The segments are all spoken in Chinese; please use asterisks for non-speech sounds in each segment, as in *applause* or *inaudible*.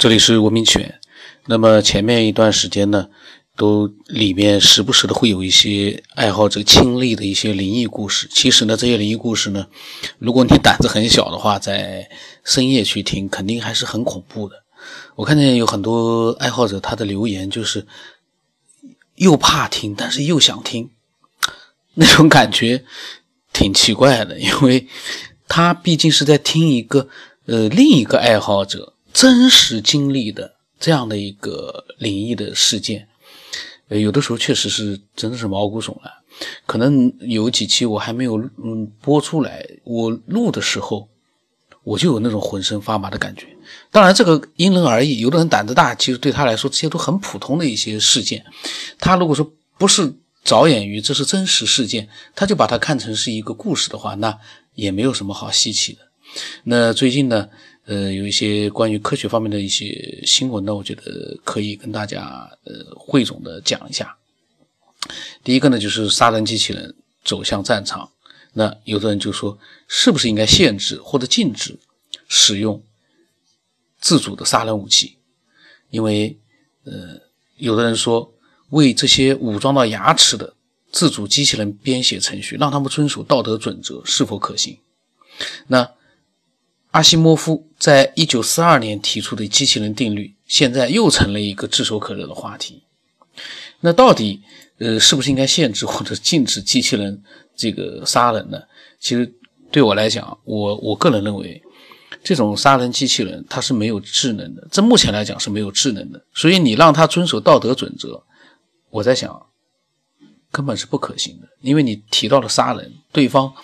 这里是文明犬。那么前面一段时间呢，都里面时不时的会有一些爱好者亲历的一些灵异故事。其实呢，这些灵异故事呢，如果你胆子很小的话，在深夜去听，肯定还是很恐怖的。我看见有很多爱好者他的留言就是又怕听，但是又想听，那种感觉挺奇怪的，因为他毕竟是在听一个呃另一个爱好者。真实经历的这样的一个灵异的事件，呃，有的时候确实是真的是毛骨悚然。可能有几期我还没有嗯播出来，我录的时候我就有那种浑身发麻的感觉。当然，这个因人而异，有的人胆子大，其实对他来说这些都很普通的一些事件。他如果说不是着眼于这是真实事件，他就把它看成是一个故事的话，那也没有什么好稀奇的。那最近呢？呃，有一些关于科学方面的一些新闻呢，我觉得可以跟大家呃汇总的讲一下。第一个呢，就是杀人机器人走向战场，那有的人就说，是不是应该限制或者禁止使用自主的杀人武器？因为呃，有的人说，为这些武装到牙齿的自主机器人编写程序，让他们遵守道德准则，是否可行？那？阿西莫夫在一九四二年提出的机器人定律，现在又成了一个炙手可热的话题。那到底，呃，是不是应该限制或者禁止机器人这个杀人呢？其实对我来讲，我我个人认为，这种杀人机器人它是没有智能的，这目前来讲是没有智能的。所以你让它遵守道德准则，我在想，根本是不可行的。因为你提到了杀人，对方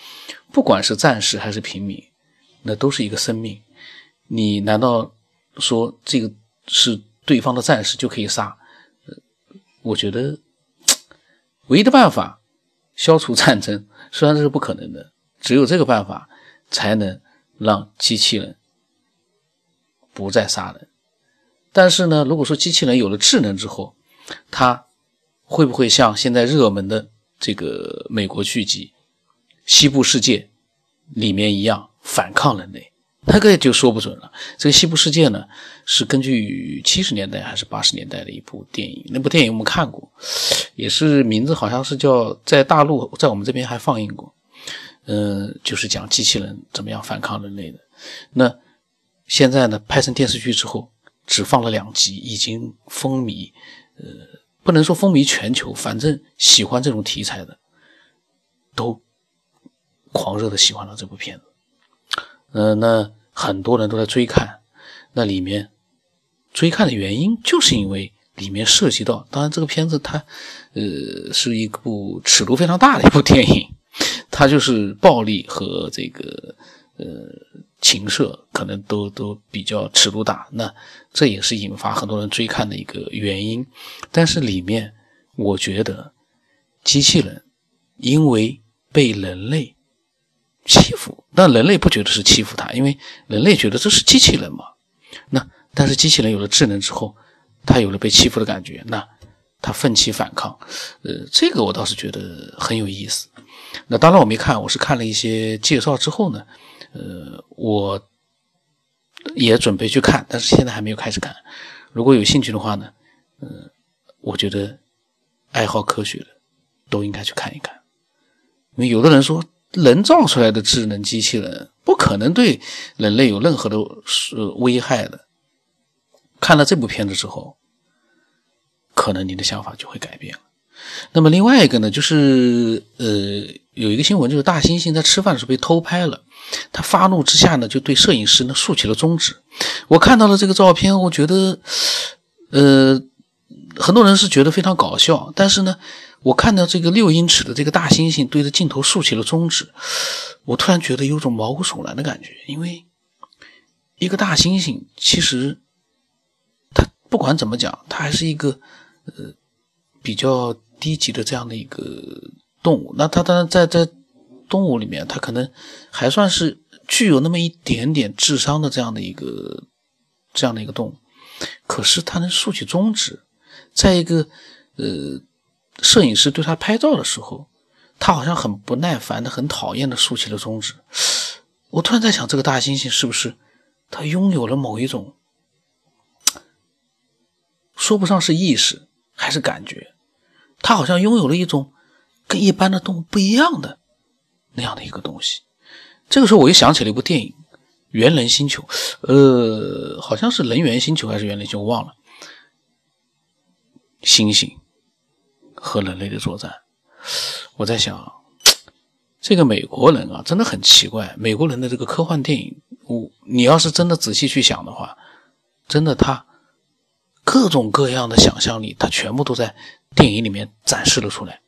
不管是战士还是平民。那都是一个生命，你难道说这个是对方的战士就可以杀？我觉得唯一的办法消除战争，虽然这是不可能的，只有这个办法才能让机器人不再杀人。但是呢，如果说机器人有了智能之后，它会不会像现在热门的这个美国剧集《西部世界》里面一样？反抗人类，那个就说不准了。这个西部世界呢，是根据七十年代还是八十年代的一部电影。那部电影我们看过，也是名字好像是叫在大陆，在我们这边还放映过。嗯，就是讲机器人怎么样反抗人类的。那现在呢，拍成电视剧之后，只放了两集，已经风靡，呃，不能说风靡全球，反正喜欢这种题材的都狂热的喜欢了这部片子。嗯，那很多人都在追看，那里面追看的原因就是因为里面涉及到，当然这个片子它，呃，是一部尺度非常大的一部电影，它就是暴力和这个呃情色可能都都比较尺度大，那这也是引发很多人追看的一个原因。但是里面我觉得机器人因为被人类。欺负，但人类不觉得是欺负他，因为人类觉得这是机器人嘛。那但是机器人有了智能之后，他有了被欺负的感觉，那他奋起反抗。呃，这个我倒是觉得很有意思。那当然我没看，我是看了一些介绍之后呢，呃，我也准备去看，但是现在还没有开始看。如果有兴趣的话呢，呃，我觉得爱好科学的都应该去看一看，因为有的人说。人造出来的智能机器人不可能对人类有任何的呃危害的。看了这部片子之后，可能你的想法就会改变了。那么另外一个呢，就是呃有一个新闻，就是大猩猩在吃饭的时候被偷拍了，他发怒之下呢，就对摄影师呢竖起了中指。我看到了这个照片，我觉得呃很多人是觉得非常搞笑，但是呢。我看到这个六英尺的这个大猩猩对着镜头竖起了中指，我突然觉得有种毛骨悚然的感觉。因为一个大猩猩其实它不管怎么讲，它还是一个呃比较低级的这样的一个动物。那它当然在在动物里面，它可能还算是具有那么一点点智商的这样的一个这样的一个动物。可是它能竖起中指，在一个呃。摄影师对他拍照的时候，他好像很不耐烦的、很讨厌的竖起了中指。我突然在想，这个大猩猩是不是他拥有了某一种说不上是意识还是感觉，他好像拥有了一种跟一般的动物不一样的那样的一个东西。这个时候我又想起了一部电影《猿人星球》，呃，好像是人猿星球还是猿人星球，我忘了。猩猩和人类的作战，我在想，这个美国人啊，真的很奇怪。美国人的这个科幻电影，我你要是真的仔细去想的话，真的他各种各样的想象力，他全部都在电影里面展示了出来。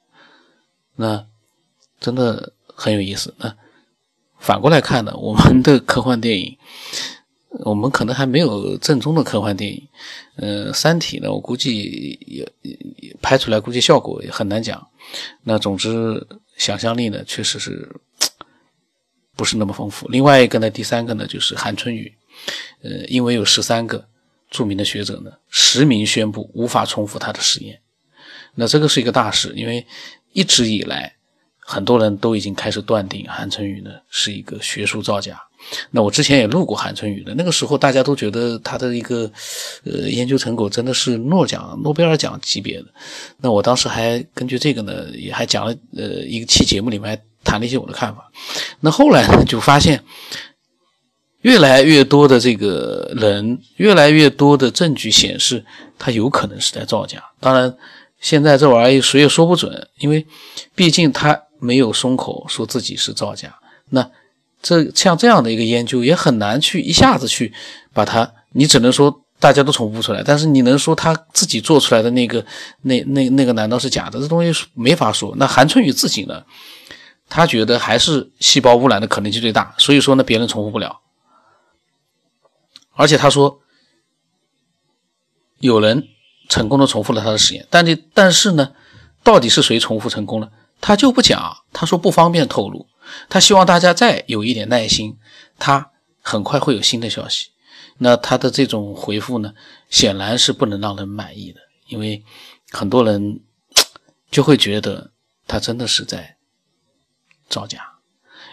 那真的很有意思。那反过来看呢，我们的科幻电影。我们可能还没有正宗的科幻电影，呃，《三体》呢，我估计也也拍出来，估计效果也很难讲。那总之，想象力呢，确实是不是那么丰富。另外一个呢，第三个呢，就是韩春雨，呃，因为有十三个著名的学者呢，实名宣布无法重复他的实验。那这个是一个大事，因为一直以来，很多人都已经开始断定韩春雨呢是一个学术造假。那我之前也录过韩春雨的，那个时候大家都觉得他的一个呃研究成果真的是诺奖、诺贝尔奖级别的。那我当时还根据这个呢，也还讲了呃一期节目里面还谈了一些我的看法。那后来呢，就发现越来越多的这个人，越来越多的证据显示他有可能是在造假。当然，现在这玩意儿谁也说不准，因为毕竟他没有松口说自己是造假。那这像这样的一个研究也很难去一下子去把它，你只能说大家都重复出来，但是你能说他自己做出来的那个那那那个难道是假的？这东西没法说。那韩春雨自己呢，他觉得还是细胞污染的可能性最大，所以说呢别人重复不了。而且他说有人成功的重复了他的实验，但这但是呢，到底是谁重复成功了，他就不讲，他说不方便透露。他希望大家再有一点耐心，他很快会有新的消息。那他的这种回复呢，显然是不能让人满意的，因为很多人 *tsk* 就会觉得他真的是在造假。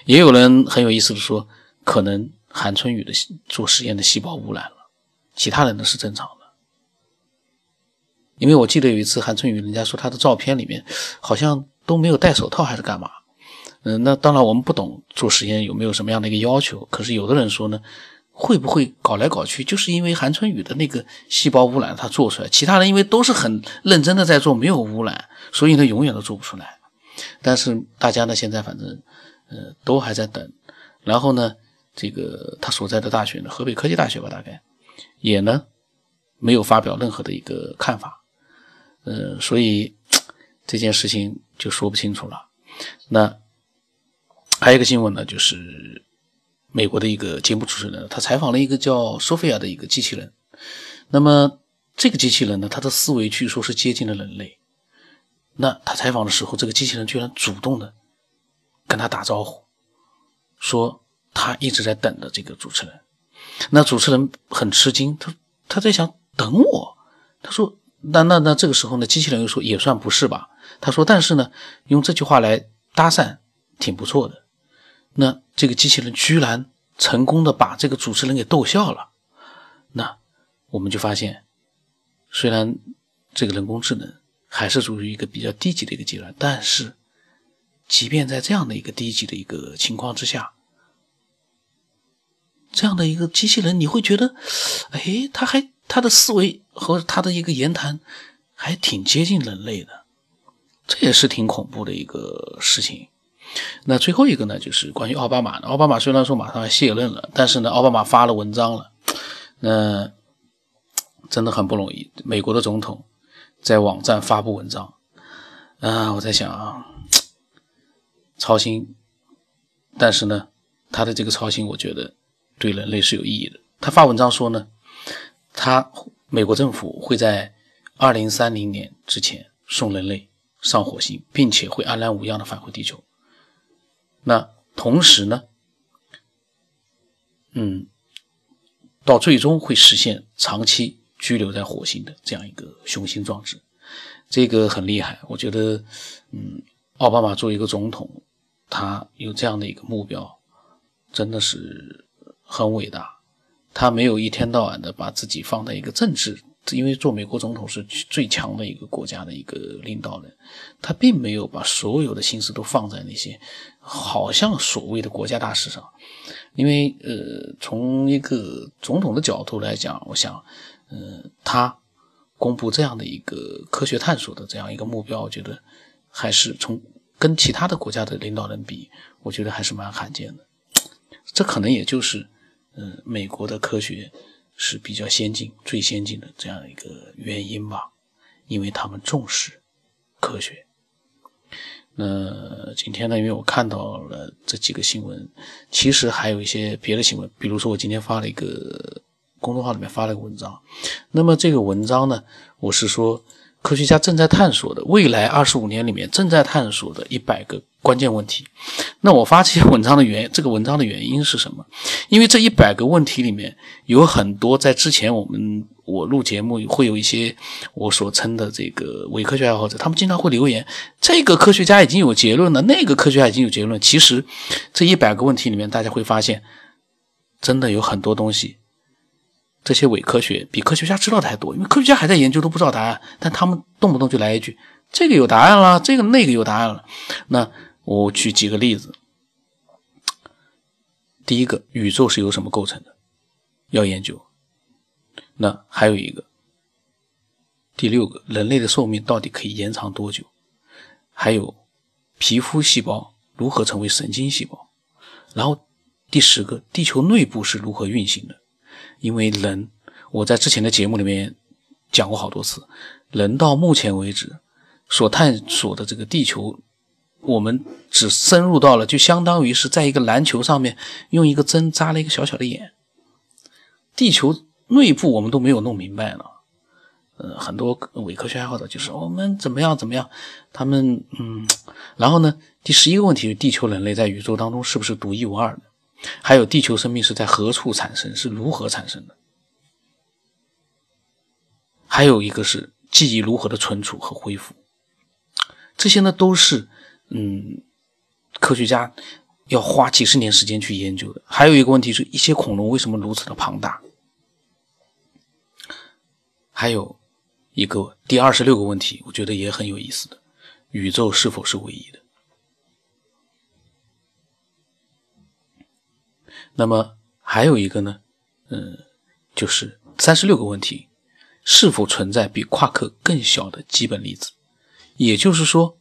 也有人很有意思的说，可能韩春雨的做实验的细胞污染了，其他人呢是正常的。因为我记得有一次韩春雨，人家说他的照片里面好像都没有戴手套，还是干嘛？嗯，那当然，我们不懂做实验有没有什么样的一个要求。可是有的人说呢，会不会搞来搞去，就是因为韩春雨的那个细胞污染他做出来，其他人因为都是很认真的在做，没有污染，所以呢永远都做不出来。但是大家呢现在反正呃都还在等。然后呢，这个他所在的大学呢，河北科技大学吧，大概也呢没有发表任何的一个看法。呃，所以这件事情就说不清楚了。那。还有一个新闻呢，就是美国的一个节目主持人，他采访了一个叫索菲亚的一个机器人。那么这个机器人呢，它的思维据说是接近了人类。那他采访的时候，这个机器人居然主动的跟他打招呼，说他一直在等着这个主持人。那主持人很吃惊，他他在想等我。他说那那那这个时候呢，机器人又说也算不是吧。他说但是呢，用这句话来搭讪挺不错的。那这个机器人居然成功的把这个主持人给逗笑了，那我们就发现，虽然这个人工智能还是处于一个比较低级的一个阶段，但是，即便在这样的一个低级的一个情况之下，这样的一个机器人，你会觉得，哎，他还他的思维和他的一个言谈还挺接近人类的，这也是挺恐怖的一个事情。那最后一个呢，就是关于奥巴马的。奥巴马虽然说马上要卸任了，但是呢，奥巴马发了文章了，那真的很不容易。美国的总统在网站发布文章，啊，我在想啊，操心，但是呢，他的这个操心，我觉得对人类是有意义的。他发文章说呢，他美国政府会在二零三零年之前送人类上火星，并且会安然无恙的返回地球。那同时呢，嗯，到最终会实现长期居留在火星的这样一个雄心壮志，这个很厉害。我觉得，嗯，奥巴马作为一个总统，他有这样的一个目标，真的是很伟大。他没有一天到晚的把自己放在一个政治因为做美国总统是最强的一个国家的一个领导人，他并没有把所有的心思都放在那些好像所谓的国家大事上。因为呃，从一个总统的角度来讲，我想，呃，他公布这样的一个科学探索的这样一个目标，我觉得还是从跟其他的国家的领导人比，我觉得还是蛮罕见的。这可能也就是，嗯，美国的科学。是比较先进、最先进的这样一个原因吧，因为他们重视科学。那今天呢，因为我看到了这几个新闻，其实还有一些别的新闻，比如说我今天发了一个公众号里面发了一个文章，那么这个文章呢，我是说。科学家正在探索的未来二十五年里面正在探索的一百个关键问题。那我发这些文章的原这个文章的原因是什么？因为这一百个问题里面有很多在之前我们我录节目会有一些我所称的这个伪科学爱好者，他们经常会留言：这个科学家已经有结论了，那个科学家已经有结论。其实这一百个问题里面，大家会发现，真的有很多东西。这些伪科学比科学家知道的还多，因为科学家还在研究，都不知道答案，但他们动不动就来一句：“这个有答案了，这个那个有答案了。”那我举几个例子。第一个，宇宙是由什么构成的？要研究。那还有一个，第六个，人类的寿命到底可以延长多久？还有，皮肤细胞如何成为神经细胞？然后第十个，地球内部是如何运行的？因为人，我在之前的节目里面讲过好多次，人到目前为止所探索的这个地球，我们只深入到了，就相当于是在一个篮球上面用一个针扎了一个小小的眼，地球内部我们都没有弄明白呢。呃，很多伪科学爱好者就是我们怎么样怎么样，他们嗯，然后呢，第十一个问题是地球人类在宇宙当中是不是独一无二的？还有地球生命是在何处产生，是如何产生的？还有一个是记忆如何的存储和恢复，这些呢都是嗯科学家要花几十年时间去研究的。还有一个问题是一些恐龙为什么如此的庞大？还有一个第二十六个问题，我觉得也很有意思的：宇宙是否是唯一的？那么还有一个呢，嗯，就是三十六个问题，是否存在比夸克更小的基本粒子？也就是说，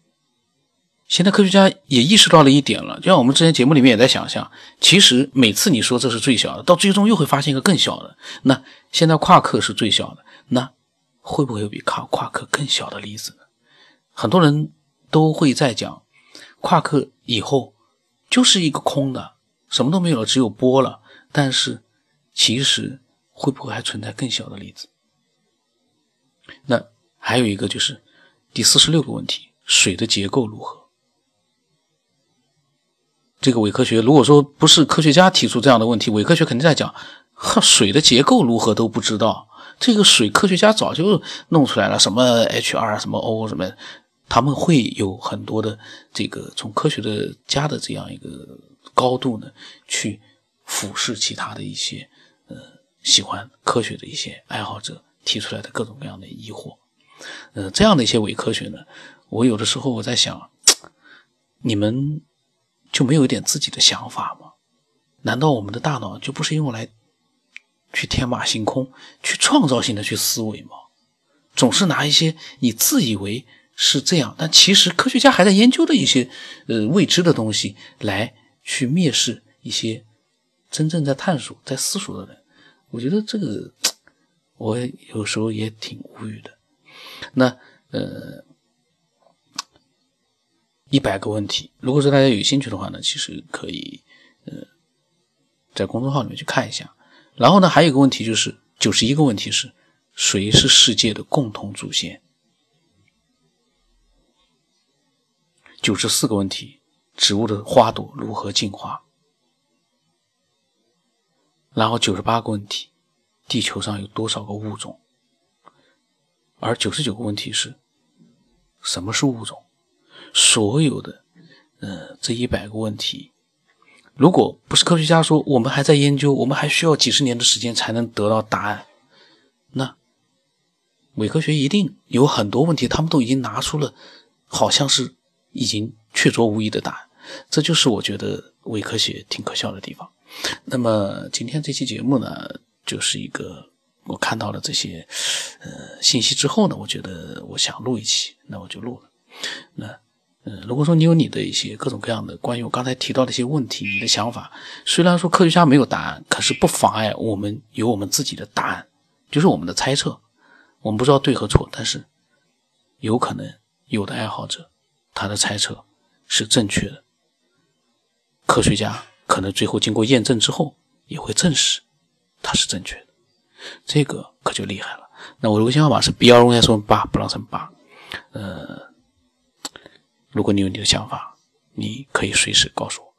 现在科学家也意识到了一点了，就像我们之前节目里面也在想象，其实每次你说这是最小的，到最终又会发现一个更小的。那现在夸克是最小的，那会不会有比夸夸克更小的粒子呢？很多人都会在讲，夸克以后就是一个空的。什么都没有了，只有波了。但是，其实会不会还存在更小的粒子？那还有一个就是第四十六个问题：水的结构如何？这个伪科学，如果说不是科学家提出这样的问题，伪科学肯定在讲：呵，水的结构如何都不知道。这个水，科学家早就弄出来了，什么 H2，什么 O，什么，他们会有很多的这个从科学的家的这样一个。高度呢，去俯视其他的一些呃喜欢科学的一些爱好者提出来的各种各样的疑惑，呃，这样的一些伪科学呢，我有的时候我在想，你们就没有一点自己的想法吗？难道我们的大脑就不是用来去天马行空、去创造性的去思维吗？总是拿一些你自以为是这样，但其实科学家还在研究的一些呃未知的东西来。去蔑视一些真正在探索、在思索的人，我觉得这个我有时候也挺无语的。那呃，一百个问题，如果说大家有兴趣的话呢，其实可以呃在公众号里面去看一下。然后呢，还有一个问题就是九十一个问题是谁是世界的共同祖先？九十四个问题。植物的花朵如何进化？然后九十八个问题，地球上有多少个物种？而九十九个问题是，什么是物种？所有的，呃，这一百个问题，如果不是科学家说我们还在研究，我们还需要几十年的时间才能得到答案，那伪科学一定有很多问题，他们都已经拿出了，好像是已经确凿无疑的答案。这就是我觉得伪科学挺可笑的地方。那么今天这期节目呢，就是一个我看到了这些呃信息之后呢，我觉得我想录一期，那我就录了。那嗯，如果说你有你的一些各种各样的关于我刚才提到的一些问题，你的想法，虽然说科学家没有答案，可是不妨碍我们有我们自己的答案，就是我们的猜测。我们不知道对和错，但是有可能有的爱好者他的猜测是正确的。科学家可能最后经过验证之后也会证实它是正确的，这个可就厉害了。那我的微信号码是 B 二 O S 八不让乘八，呃，如果你有你的想法，你可以随时告诉我。